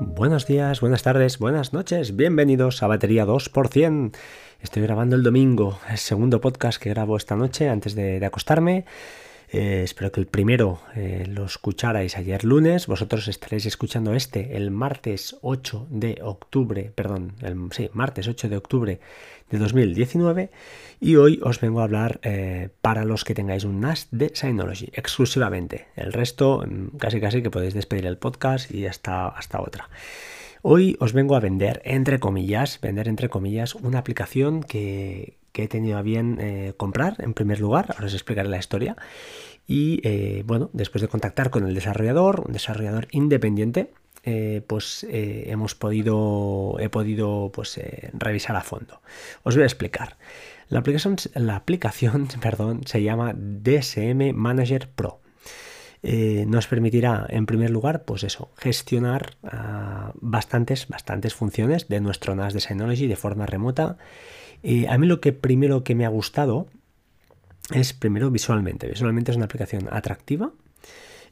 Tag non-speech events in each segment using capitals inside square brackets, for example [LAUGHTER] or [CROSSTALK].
Buenos días, buenas tardes, buenas noches, bienvenidos a Batería 2%. Estoy grabando el domingo, el segundo podcast que grabo esta noche antes de, acostarme. Eh, espero que el primero eh, lo escucharais ayer lunes. Vosotros estaréis escuchando este el martes 8 de octubre, perdón, el, sí, martes 8 de octubre de 2019. Y hoy os vengo a hablar eh, para los que tengáis un NAS de Synology exclusivamente. El resto, mm, casi casi que podéis despedir el podcast y hasta, hasta otra. Hoy os vengo a vender, entre comillas, vender entre comillas, una aplicación que, he tenido a bien comprar en primer lugar. Ahora os explicaré la historia. Y eh, bueno, después de contactar con el desarrollador, un desarrollador independiente, eh, pues eh, hemos podido, he podido pues, revisar a fondo. Os voy a explicar. La aplicación, la aplicación [LAUGHS] perdón, se llama DSM Manager Pro. nos permitirá, en primer lugar, pues eso, gestionar ah, bastantes, bastantes funciones de nuestro NAS de Synology de forma remota. A mí lo que primero que me ha gustado es primero visualmente. Visualmente es una aplicación atractiva.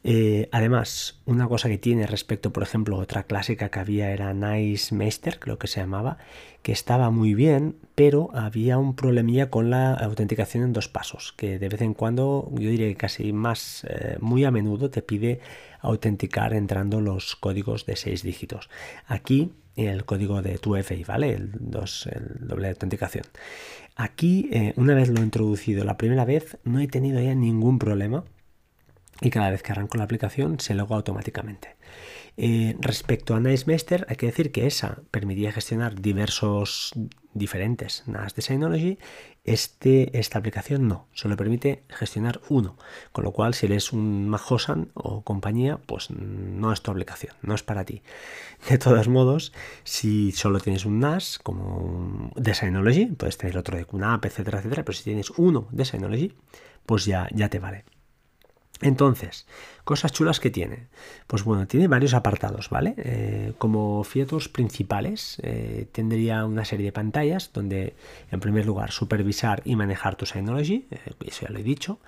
Eh, además, una cosa que tiene respecto, por ejemplo, otra clásica que había era Nice Meister, creo que se llamaba, que estaba muy bien, pero había un problemilla con la autenticación en dos pasos, que de vez en cuando, yo diría que casi más, eh, muy a menudo te pide autenticar entrando los códigos de seis dígitos. Aquí el código de tu FI, ¿vale? El, dos, el doble de autenticación. Aquí, eh, una vez lo he introducido la primera vez, no he tenido ya ningún problema y cada vez que arranco la aplicación se loga automáticamente. Eh, respecto a NiceMaster, hay que decir que esa permitía gestionar diversos diferentes NAS de Synology. Este, esta aplicación no, solo permite gestionar uno. Con lo cual, si eres un Mahosan o compañía, pues no es tu aplicación, no es para ti. De todos modos, si solo tienes un NAS como de Synology, puedes tener otro de QNAP, etcétera, etcétera, pero si tienes uno de Synology, pues ya, ya te vale. Entonces, cosas chulas que tiene. Pues bueno, tiene varios apartados, ¿vale? Eh, como fietos principales, eh, tendría una serie de pantallas donde, en primer lugar, supervisar y manejar tu Synology, eh, eso ya lo he dicho.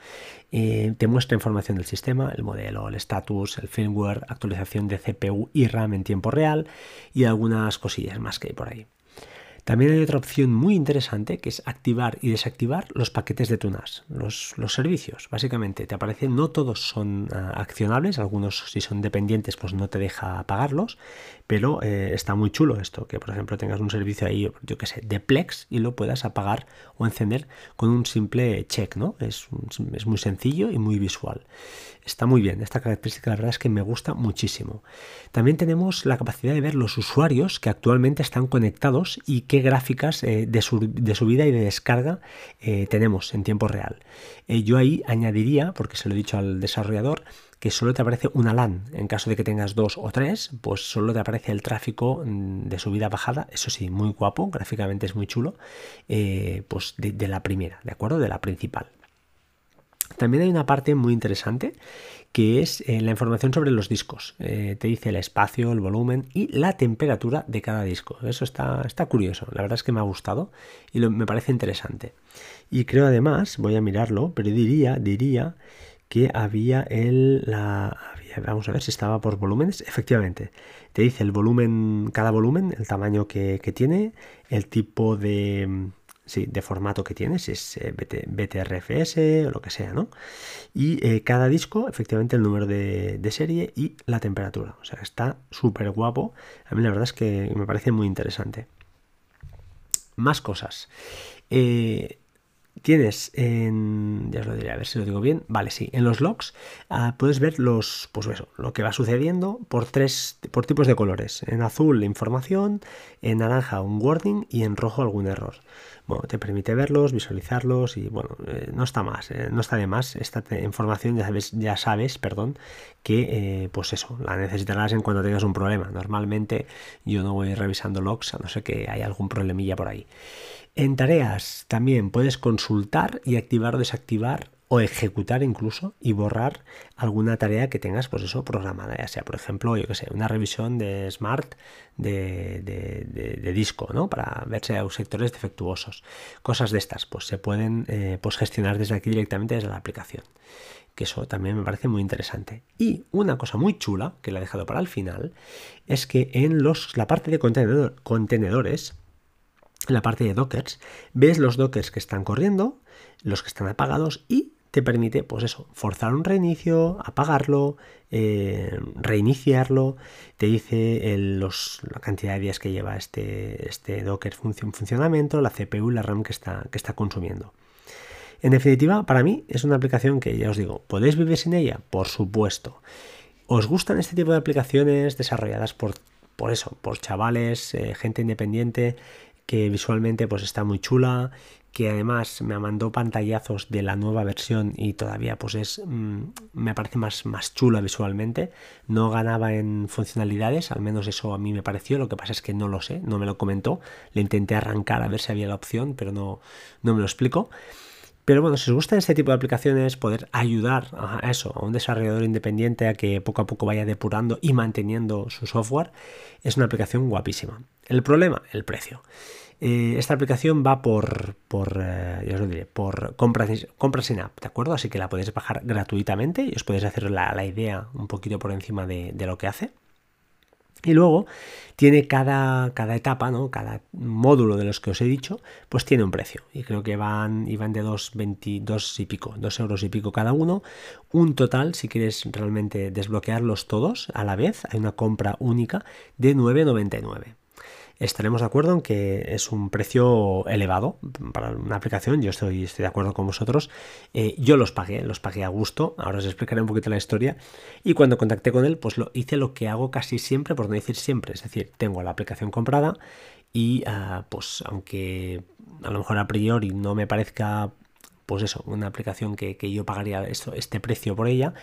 te muestra información del sistema, el modelo, el status, el firmware, actualización de CPU y RAM en tiempo real y algunas cosillas más que hay por ahí. También hay otra opción muy interesante que es activar y desactivar los paquetes de tu NAS, los, servicios. Básicamente te aparecen, no todos son ah, accionables, algunos si son dependientes pues no te deja apagarlos, pero eh, está muy chulo esto, que por ejemplo tengas un servicio ahí, yo que sé, de Plex y lo puedas apagar o encender con un simple check, ¿no? Es, es muy sencillo y muy visual. Está muy bien, esta característica la verdad es que me gusta muchísimo. También tenemos la capacidad de ver los usuarios que actualmente están conectados y qué gráficas eh, de, subida y de descarga eh, tenemos en tiempo real. Eh, yo ahí añadiría, porque se lo he dicho al desarrollador, que solo te aparece una LAN. En caso de que tengas dos o tres, pues solo te aparece el tráfico mm, de subida-bajada. Eso sí, muy guapo, gráficamente es muy chulo. pues de la primera, ¿de acuerdo? De la principal. También hay una parte muy interesante que es eh, la información sobre los discos. Eh, te dice el espacio, el volumen y la temperatura de cada disco. Eso está, está curioso. La verdad es que me ha gustado y me parece interesante. Y creo además, voy a mirarlo, pero diría, diría que había el... La, vamos a ver si estaba por volúmenes. Efectivamente, te dice el volumen, cada volumen, el tamaño que tiene, el tipo de sí, de formato que tienes, si es eh, BTRFS o lo que sea, ¿no? Y eh, cada disco, efectivamente, el número de, serie y la temperatura. O sea, está súper guapo. A mí la verdad es que me parece muy interesante. Más cosas. Eh, tienes en. Ya os lo diré, a ver si lo digo bien. Vale, sí. En los logs ah, puedes ver los. Pues eso, lo que va sucediendo por tres. por tipos de colores. En azul la información, en naranja un warning y en rojo algún error. Bueno, te permite verlos, visualizarlos y bueno, eh, no está más, eh, no está de más. Esta información ya sabes, ya sabes, perdón, que eh, pues eso, la necesitarás en cuando tengas un problema. Normalmente yo no voy revisando logs a no ser que haya algún problemilla por ahí. En tareas también puedes consultar y activar o desactivar o ejecutar incluso y borrar alguna tarea que tengas, pues eso, programada, ya sea, por ejemplo, yo que sé, una revisión de Smart de, disco, ¿no? Para ver si hay sectores defectuosos. Cosas de estas, pues se pueden eh, pues gestionar desde aquí directamente desde la aplicación. Que eso también me parece muy interesante. Y una cosa muy chula, que la he dejado para el final, es que en los, la parte de contenedores, en la parte de dockers, ves los dockers que están corriendo, los que están apagados y te permite, pues eso, forzar un reinicio, apagarlo, eh, reiniciarlo, te dice los, la cantidad de días que lleva este, este Docker en funcionamiento, la CPU la RAM que está, que está consumiendo. En definitiva, para mí es una aplicación que ya os digo, ¿podéis vivir sin ella? Por supuesto. ¿Os gustan este tipo de aplicaciones desarrolladas por, por eso, por chavales, eh, gente independiente, que visualmente pues está muy chula, que además me mandó pantallazos de la nueva versión y todavía pues es mm, me parece más, más chula visualmente. No ganaba en funcionalidades al menos eso a mí me pareció lo que pasa es que no lo sé no me lo comentó. Le intenté arrancar a ver si había la opción pero no, no me lo explico pero bueno, si os gusta este tipo de aplicaciones, poder ayudar a eso, a un desarrollador independiente a que poco a poco vaya depurando y manteniendo su software, es una aplicación guapísima. El problema, el precio. Eh, esta aplicación va por, por eh, os lo diré, por compras, compras in app, ¿de acuerdo? Así que la podéis bajar gratuitamente y os podéis hacer la, idea un poquito por encima de, lo que hace. Y luego tiene cada, cada, etapa, ¿no? cada módulo de los que os he dicho, pues tiene un precio. Y creo que van, iban de 2,22 y pico, 2 euros y pico cada uno. Un total, si quieres realmente desbloquearlos todos a la vez, hay una compra única de 9,99 estaremos de acuerdo en que es un precio elevado para una aplicación. Yo estoy, estoy de acuerdo con vosotros. Eh, yo los pagué, los pagué a gusto. Ahora os explicaré un poquito la historia. Y cuando contacté con él, pues lo hice lo que hago casi siempre, por no decir siempre. Es decir, tengo la aplicación comprada y ah, pues aunque a lo mejor a priori no me parezca pues eso, una aplicación que, yo pagaría esto, este precio por ella,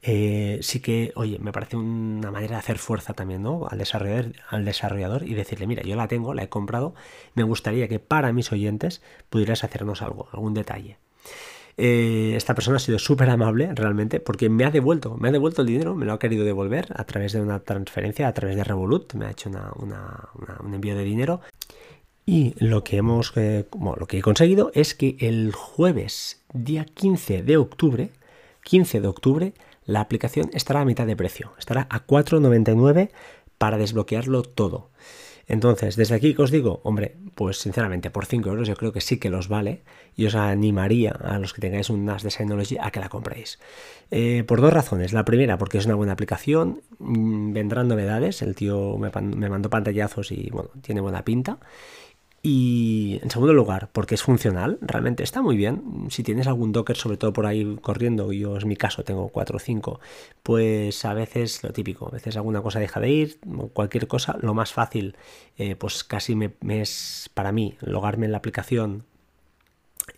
eh, sí que, oye, me parece una manera de hacer fuerza también, ¿no? Al desarrollador, al desarrollador y decirle, mira, yo la tengo, la he comprado, me gustaría que para mis oyentes pudieras hacernos algo, algún detalle. Eh, esta persona ha sido súper amable realmente porque me ha devuelto, me ha devuelto el dinero, me lo ha querido devolver a través de una transferencia, a través de Revolut, me ha hecho un envío de dinero y lo que hemos eh, lo que he conseguido es que el jueves, día 15 de octubre, 15 de octubre, la aplicación estará a mitad de precio. Estará a 4,99 para desbloquearlo todo. Entonces, desde aquí que os digo, hombre, pues sinceramente por 5 euros yo creo que sí que los vale y os animaría a los que tengáis un NAS de Synology a que la compréis. Eh, por dos razones. La primera, porque es una buena aplicación, mm, vendrán novedades, el tío me, me mandó pantallazos y bueno, tiene buena pinta. Y en segundo lugar, porque es funcional, realmente está muy bien. Si tienes algún Docker, sobre todo por ahí corriendo, yo es mi caso, tengo 4 o 5, pues a veces lo típico, a veces alguna cosa deja de ir, cualquier cosa, lo más fácil, eh, pues casi me, es para mí logarme en la aplicación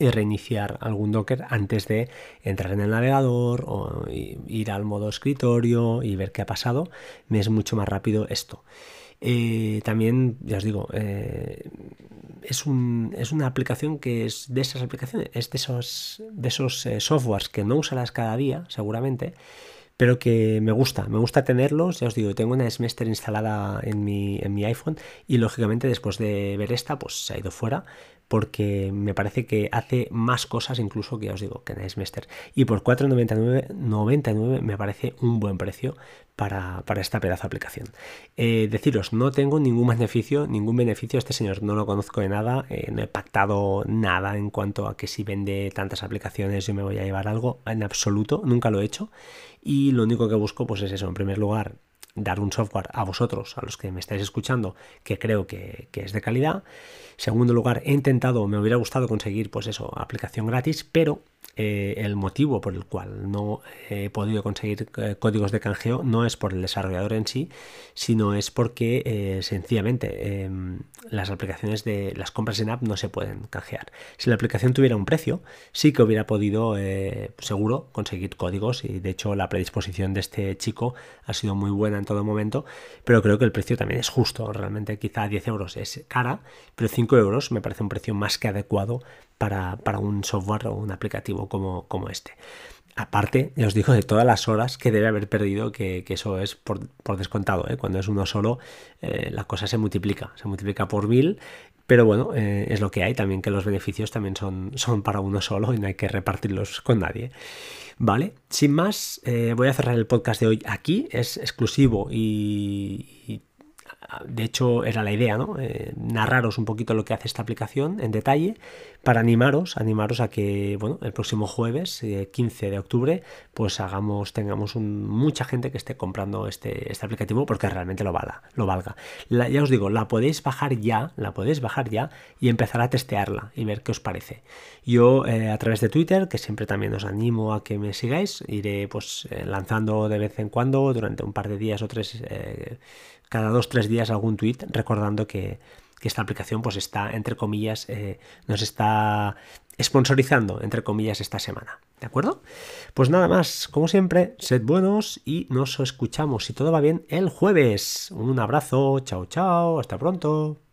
y reiniciar algún Docker antes de entrar en el navegador o ir al modo escritorio y ver qué ha pasado. Me es mucho más rápido esto. Eh, también, ya os digo, eh, es, un, es, una aplicación que es de esas aplicaciones, es de esos, de esos eh, softwares que no usarás cada día, seguramente, pero que me gusta, me gusta tenerlos, ya os digo, tengo una Smester instalada en mi, en mi iPhone y lógicamente después de ver esta, pues se ha ido fuera, porque me parece que hace más cosas incluso que ya os digo que Nicemester y por 4,99 me parece un buen precio para, esta pedazo de aplicación. Eh, deciros no tengo ningún beneficio ningún beneficio. Este señor no lo conozco de nada eh, no he pactado nada en cuanto a que si vende tantas aplicaciones yo me voy a llevar algo en absoluto nunca lo he hecho. Y lo único que busco pues es eso en primer lugar dar un software a vosotros, a los que me estáis escuchando, que creo que, que, es de calidad. Segundo lugar, he intentado, me hubiera gustado conseguir, pues eso, aplicación gratis, pero eh, el motivo por el cual no he podido conseguir eh, códigos de canjeo no es por el desarrollador en sí, sino es porque eh, sencillamente em, las aplicaciones de las compras en app no se pueden canjear. Si la aplicación tuviera un precio, sí que hubiera podido seguro conseguir códigos y de hecho la predisposición de este chico ha sido muy buena en todo momento, pero creo que el precio también es justo. Realmente quizá 10 euros es cara, pero 5 euros me parece un precio más que adecuado para, un software o un aplicativo como, como este. Aparte, ya os digo, de todas las horas que debe haber perdido, que, eso es por, descontado. ¿eh? Cuando es uno solo, eh, la cosa se multiplica, se multiplica por mil. Pero bueno, eh, es lo que hay también, que los beneficios también son, son para uno solo y no hay que repartirlos con nadie. Vale, sin más, voy a cerrar el podcast de hoy aquí. Es exclusivo y de hecho era la idea, ¿no? Eh, narraros un poquito lo que hace esta aplicación en detalle para animaros, animaros a que, bueno, el próximo jueves, 15 eh, de octubre, pues hagamos, tengamos mucha gente que esté comprando este, este aplicativo porque realmente lo valga, lo valga. ya os digo, la podéis bajar ya, la podéis bajar ya y empezar a testearla y ver qué os parece. Yo eh, a través de Twitter, que siempre también os animo a que me sigáis, iré pues lanzando de vez en cuando durante un par de días o tres cada dos tres días algún tweet recordando que, esta aplicación pues está, entre comillas, eh, nos está sponsorizando, entre comillas, esta semana. ¿De acuerdo? Pues nada más, como siempre, sed buenos y nos escuchamos, si todo va bien, el jueves. Un abrazo, chao, chao, hasta pronto.